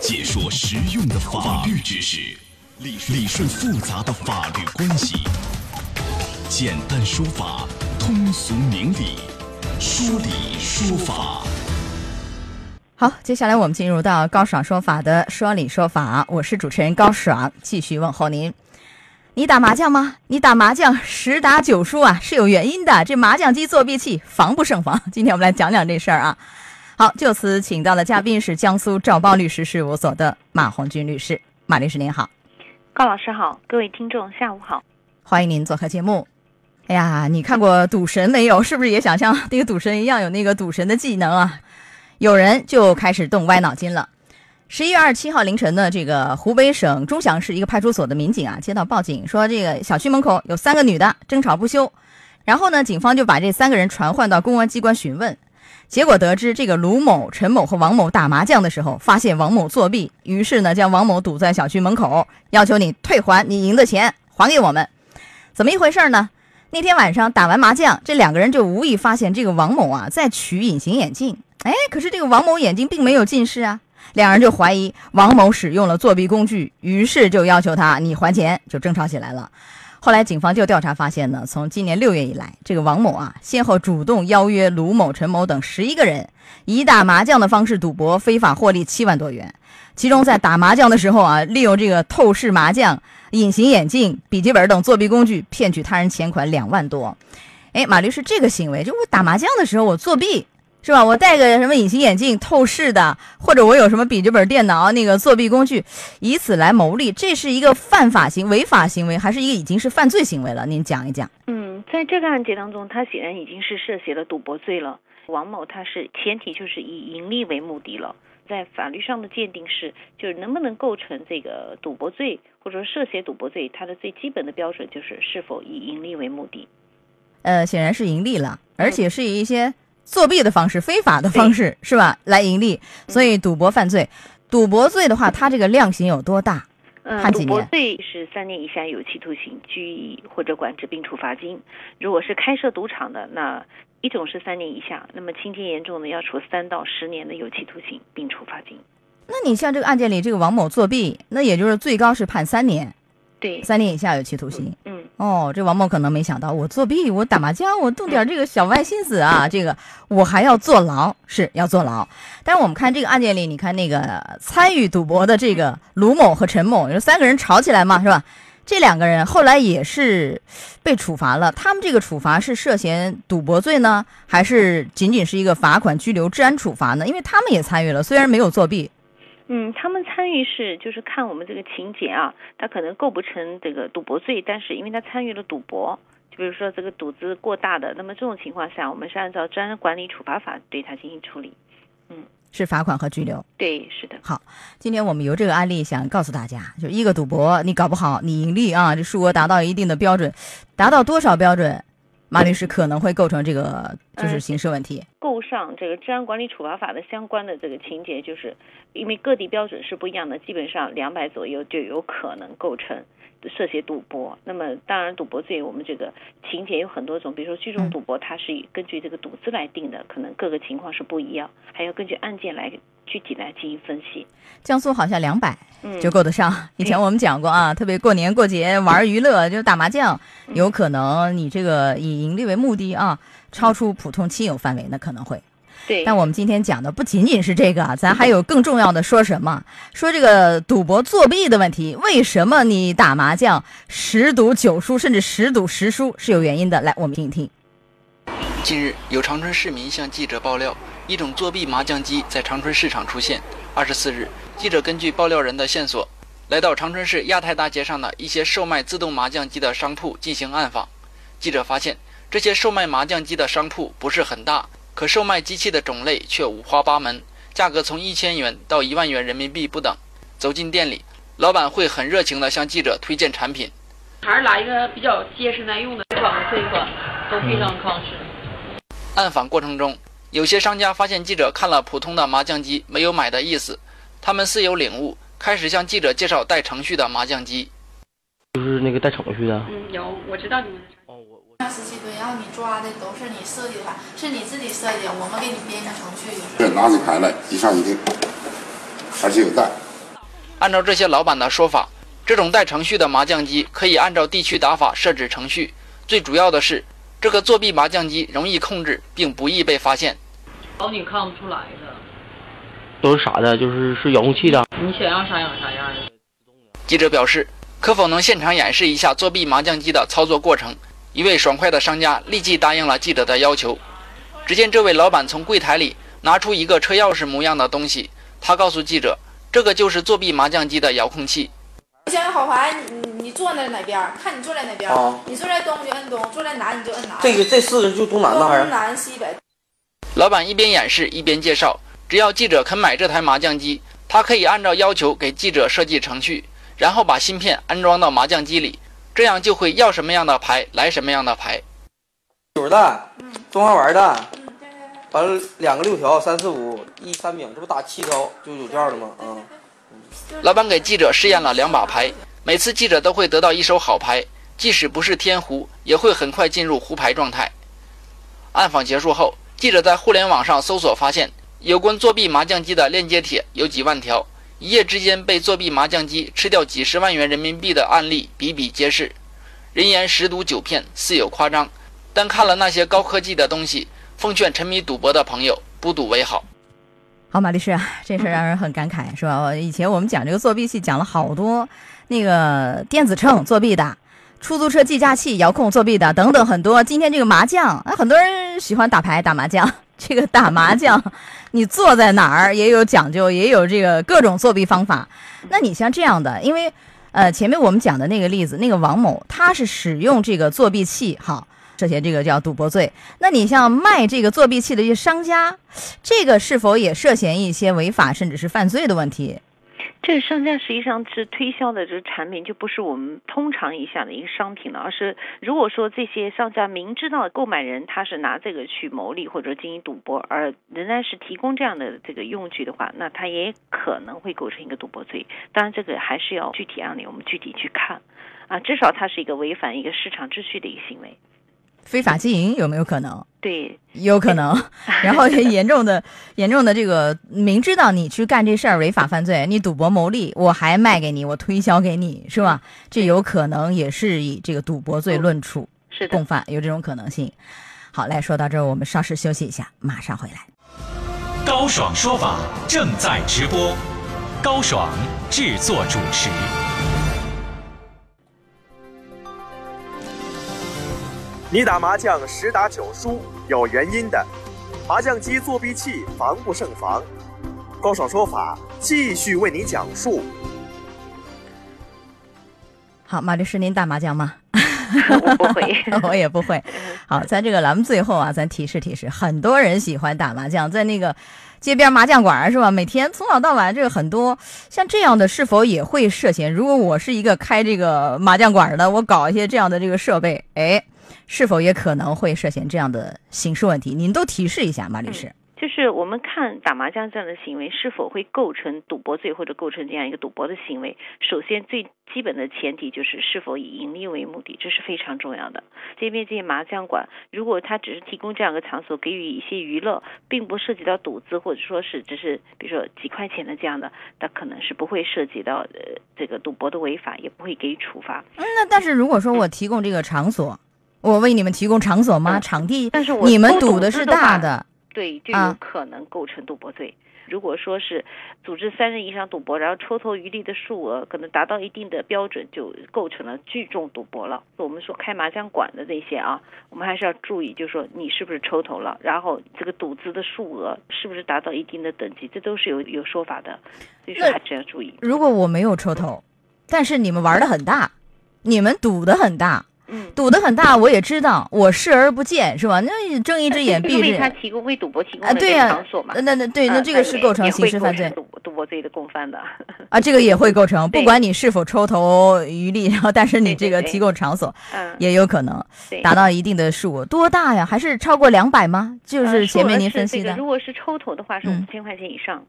解说实用的法律知识，理理顺复杂的法律关系，简单说法，通俗明理，说理说法。好，接下来我们进入到高爽说法的说理说法，我是主持人高爽，继续问候您。你打麻将吗？你打麻将十打九输啊，是有原因的。这麻将机作弊器，防不胜防。今天我们来讲讲这事儿啊。好，就此请到的嘉宾是江苏赵邦律师事务所的马红军律师。马律师您好，高老师好，各位听众下午好，欢迎您做客节目。哎呀，你看过赌神没有？是不是也想像那个赌神一样有那个赌神的技能啊？有人就开始动歪脑筋了。十一月二十七号凌晨呢，这个湖北省钟祥市一个派出所的民警啊，接到报警说，这个小区门口有三个女的争吵不休。然后呢，警方就把这三个人传唤到公安机关询问。结果得知，这个卢某、陈某和王某打麻将的时候，发现王某作弊，于是呢，将王某堵在小区门口，要求你退还你赢的钱，还给我们。怎么一回事呢？那天晚上打完麻将，这两个人就无意发现这个王某啊在取隐形眼镜。哎，可是这个王某眼睛并没有近视啊，两人就怀疑王某使用了作弊工具，于是就要求他你还钱，就争吵起来了。后来警方就调查发现呢，从今年六月以来，这个王某啊，先后主动邀约卢某、陈某等十一个人，以打麻将的方式赌博，非法获利七万多元。其中在打麻将的时候啊，利用这个透视麻将、隐形眼镜、笔记本等作弊工具，骗取他人钱款两万多。哎，马律师，这个行为就我打麻将的时候我作弊。是吧？我戴个什么隐形眼镜透视的，或者我有什么笔记本电脑那个作弊工具，以此来牟利，这是一个犯法行违法行为，还是一个已经是犯罪行为了？您讲一讲。嗯，在这个案件当中，他显然已经是涉嫌了赌博罪了。王某他是前提就是以盈利为目的了，在法律上的鉴定是，就是能不能构成这个赌博罪，或者说涉嫌赌博罪，它的最基本的标准就是是否以盈利为目的。呃，显然是盈利了，而且是以一些。作弊的方式，非法的方式是吧？来盈利，所以赌博犯罪。赌博罪的话，它这个量刑有多大？判几年？赌博罪是三年以下有期徒刑、拘役或者管制并处罚金。如果是开设赌场的，那一种是三年以下，那么情节严重的要处三到十年的有期徒刑并处罚金。那你像这个案件里这个王某作弊，那也就是最高是判三年。对，三年以下有期徒刑。嗯。哦，这王某可能没想到，我作弊，我打麻将，我动点这个小歪心思啊，这个我还要坐牢，是要坐牢。但是我们看这个案件里，你看那个参与赌博的这个卢某和陈某，有三个人吵起来嘛，是吧？这两个人后来也是被处罚了。他们这个处罚是涉嫌赌博罪呢，还是仅仅是一个罚款、拘留、治安处罚呢？因为他们也参与了，虽然没有作弊。嗯，他们参与是就是看我们这个情节啊，他可能构不成这个赌博罪，但是因为他参与了赌博，就比如说这个赌资过大的，那么这种情况下，我们是按照治安管理处罚法对他进行处理。嗯，是罚款和拘留。对，是的。好，今天我们由这个案例想告诉大家，就一个赌博，你搞不好你盈利啊，这数额达到一定的标准，达到多少标准？马律师可能会构成这个就是刑事问题，构上这个治安管理处罚法的相关的这个情节，就是因为各地标准是不一样的，基本上两百左右就有可能构成涉嫌赌博。那么当然赌博罪我们这个情节有很多种，比如说聚众赌博，它是根据这个赌资来定的，可能各个情况是不一样，还要根据案件来具体来进行分析。江苏好像两百。就够得上。以前我们讲过啊，特别过年过节玩娱乐，就打麻将，有可能你这个以盈利为目的啊，超出普通亲友范围，那可能会。对。但我们今天讲的不仅仅是这个，咱还有更重要的，说什么？说这个赌博作弊的问题。为什么你打麻将十赌九输，甚至十赌十输是有原因的？来，我们听一听。近日，有长春市民向记者爆料，一种作弊麻将机在长春市场出现。二十四日。记者根据爆料人的线索，来到长春市亚太大街上的一些售卖自动麻将机的商铺进行暗访。记者发现，这些售卖麻将机的商铺不是很大，可售卖机器的种类却五花八门，价格从一千元到一万元人民币不等。走进店里，老板会很热情地向记者推荐产品。还是拿一个比较结实耐用的，这款和这款都非常抗蚀。暗访过程中，有些商家发现记者看了普通的麻将机，没有买的意思。他们似有领悟，开始向记者介绍带程序的麻将机。就是那个带程序的。嗯，有，我知道你们的。哦，我我。十七吨，然后你抓的都是你设计的吧？是你自己设计的，我们给你编个程序。是拿起牌来，一上一定，而且有带，按照这些老板的说法，这种带程序的麻将机可以按照地区打法设置程序。最主要的是，这个作弊麻将机容易控制，并不易被发现。保你看不出来的。都是啥的？就是是遥控器的。你想要啥样啥样的。记者表示，可否能现场演示一下作弊麻将机的操作过程？一位爽快的商家立即答应了记者的要求。只见这位老板从柜台里拿出一个车钥匙模样的东西，他告诉记者，这个就是作弊麻将机的遥控器。想要好牌，你你坐在哪边？看你坐在哪边。啊你坐在东就摁东，坐在南你就摁南。这个这四个就东南的还东？南西北。老板一边演示一边介绍，只要记者肯买这台麻将机，他可以按照要求给记者设计程序，然后把芯片安装到麻将机里，这样就会要什么样的牌来什么样的牌。九十蛋，中华玩的，嗯。完了两个六条，三四五一三饼，这不打七条就有价了吗？啊、老板给记者试验了两把牌，每次记者都会得到一手好牌，即使不是天胡，也会很快进入胡牌状态。暗访结束后，记者在互联网上搜索发现，有关作弊麻将机的链接帖有几万条，一夜之间被作弊麻将机吃掉几十万元人民币的案例比比皆是。人言十赌九骗，似有夸张，但看了那些高科技的东西，奉劝沉迷赌博的朋友不赌为好。好，马律师啊，这事儿让人很感慨，是吧？以前我们讲这个作弊器，讲了好多那个电子秤作弊的，出租车计价器遥控作弊的等等很多。今天这个麻将，啊，很多人喜欢打牌打麻将，这个打麻将，你坐在哪儿也有讲究，也有这个各种作弊方法。那你像这样的，因为呃前面我们讲的那个例子，那个王某他是使用这个作弊器，哈。涉嫌这个叫赌博罪，那你像卖这个作弊器的一些商家，这个是否也涉嫌一些违法甚至是犯罪的问题？这个商家实际上是推销的这个产品，就不是我们通常意义下的一个商品了，而是如果说这些商家明知道购买人他是拿这个去牟利或者经营赌博，而仍然是提供这样的这个用具的话，那他也可能会构成一个赌博罪。当然，这个还是要具体案例我们具体去看，啊，至少它是一个违反一个市场秩序的一个行为。非法经营有没有可能？对，有可能。然后严重的、严重的这个，明知道你去干这事儿违法犯罪，你赌博牟利，我还卖给你，我推销给你，是吧？这有可能也是以这个赌博罪论处，是的共犯，有这种可能性。好，来说到这儿，我们稍事休息一下，马上回来。高爽说法正在直播，高爽制作主持。你打麻将十打九输有原因的，麻将机作弊器防不胜防。高爽说法继续为您讲述。好，马律师，您打麻将吗？我不会，我也不会。好，咱这个栏目最后啊，咱提示提示，很多人喜欢打麻将，在那个街边麻将馆是吧？每天从早到晚，这个很多像这样的，是否也会涉嫌？如果我是一个开这个麻将馆的，我搞一些这样的这个设备，哎，是否也可能会涉嫌这样的刑事问题？您都提示一下，马律师。就是我们看打麻将这样的行为是否会构成赌博罪或者构成这样一个赌博的行为，首先最基本的前提就是是否以盈利为目的，这是非常重要的。这边这些麻将馆，如果他只是提供这样一个场所给予一些娱乐，并不涉及到赌资或者说是只是比如说几块钱的这样的，那可能是不会涉及到呃这个赌博的违法，也不会给予处罚。嗯，那但是如果说我提供这个场所，我为你们提供场所吗？嗯场地，但是我你们赌的是大的。对，就啊有可能构成赌博罪。如果说是组织三人以上赌博，然后抽头余利的数额可能达到一定的标准，就构成了聚众赌博了。我们说开麻将馆的这些啊，我们还是要注意，就是说你是不是抽头了，然后这个赌资的数额是不是达到一定的等级，这都是有有说法的，所以说还是要注意。如果我没有抽头，但是你们玩的很大，你们赌的很大，嗯，赌的很大，我也知道，我视而不见，是吧？那睁一只眼闭一只为他眼提供为赌博提供啊，对呀、场所嘛。那那对，那啊这个是构成刑事犯罪。赌赌博罪的共犯的。啊，这个也会构成，不管你是否抽头渔利，然后但是你这个提供场所嗯，也有可能达到一定的数额，多大呀？还是超过两百吗？就呃是前面您分析的。这个，如果是抽头的话是嗯。五千块钱以上，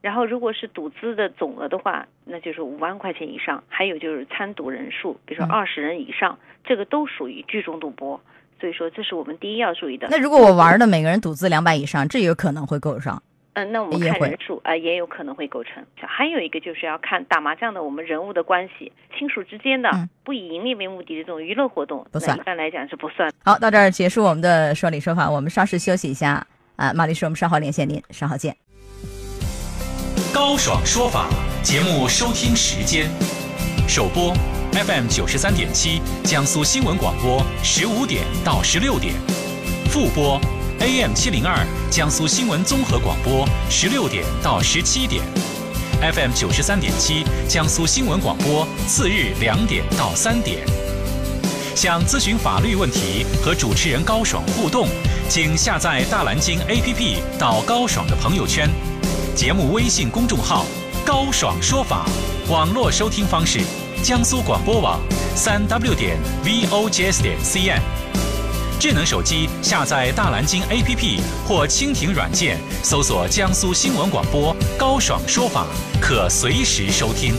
然后如果是赌资的总额的话，那就是五万块钱以上，还有就是参赌人数，比如说嗯二十人以上，这个都属于聚众赌博。所以说，这是我们第一要注意的。那如果我玩的每个人赌资两百以上，这有可能会构上。嗯，那我们看人数啊、也有可能会构成。还有一个就是要看打麻将的我们人物的关系，亲属之间的、嗯不以盈利为目的的这种娱乐活动，那不算一般来讲是不算。好，到这儿结束我们的说理说法，我们稍事休息一下啊，马律师，我们稍后连线您，稍后见。高爽说法节目收听时间：首播 FM 九十三点七，江苏新闻广播十五点到十六点；复播 AM 七零二，江苏新闻综合广播十六点到十七点；FM 九十三点七，江苏新闻广播次日两点到三点。想咨询法律问题和主持人高爽互动，请下载大蓝鲸 APP 到高爽的朋友圈。节目微信公众号“高爽说法”，网络收听方式：江苏广播网三 w 点 vogs 点 cn。智能手机下载大蓝鲸 APP 或蜻蜓软件，搜索江苏新闻广播“高爽说法”，可随时收听。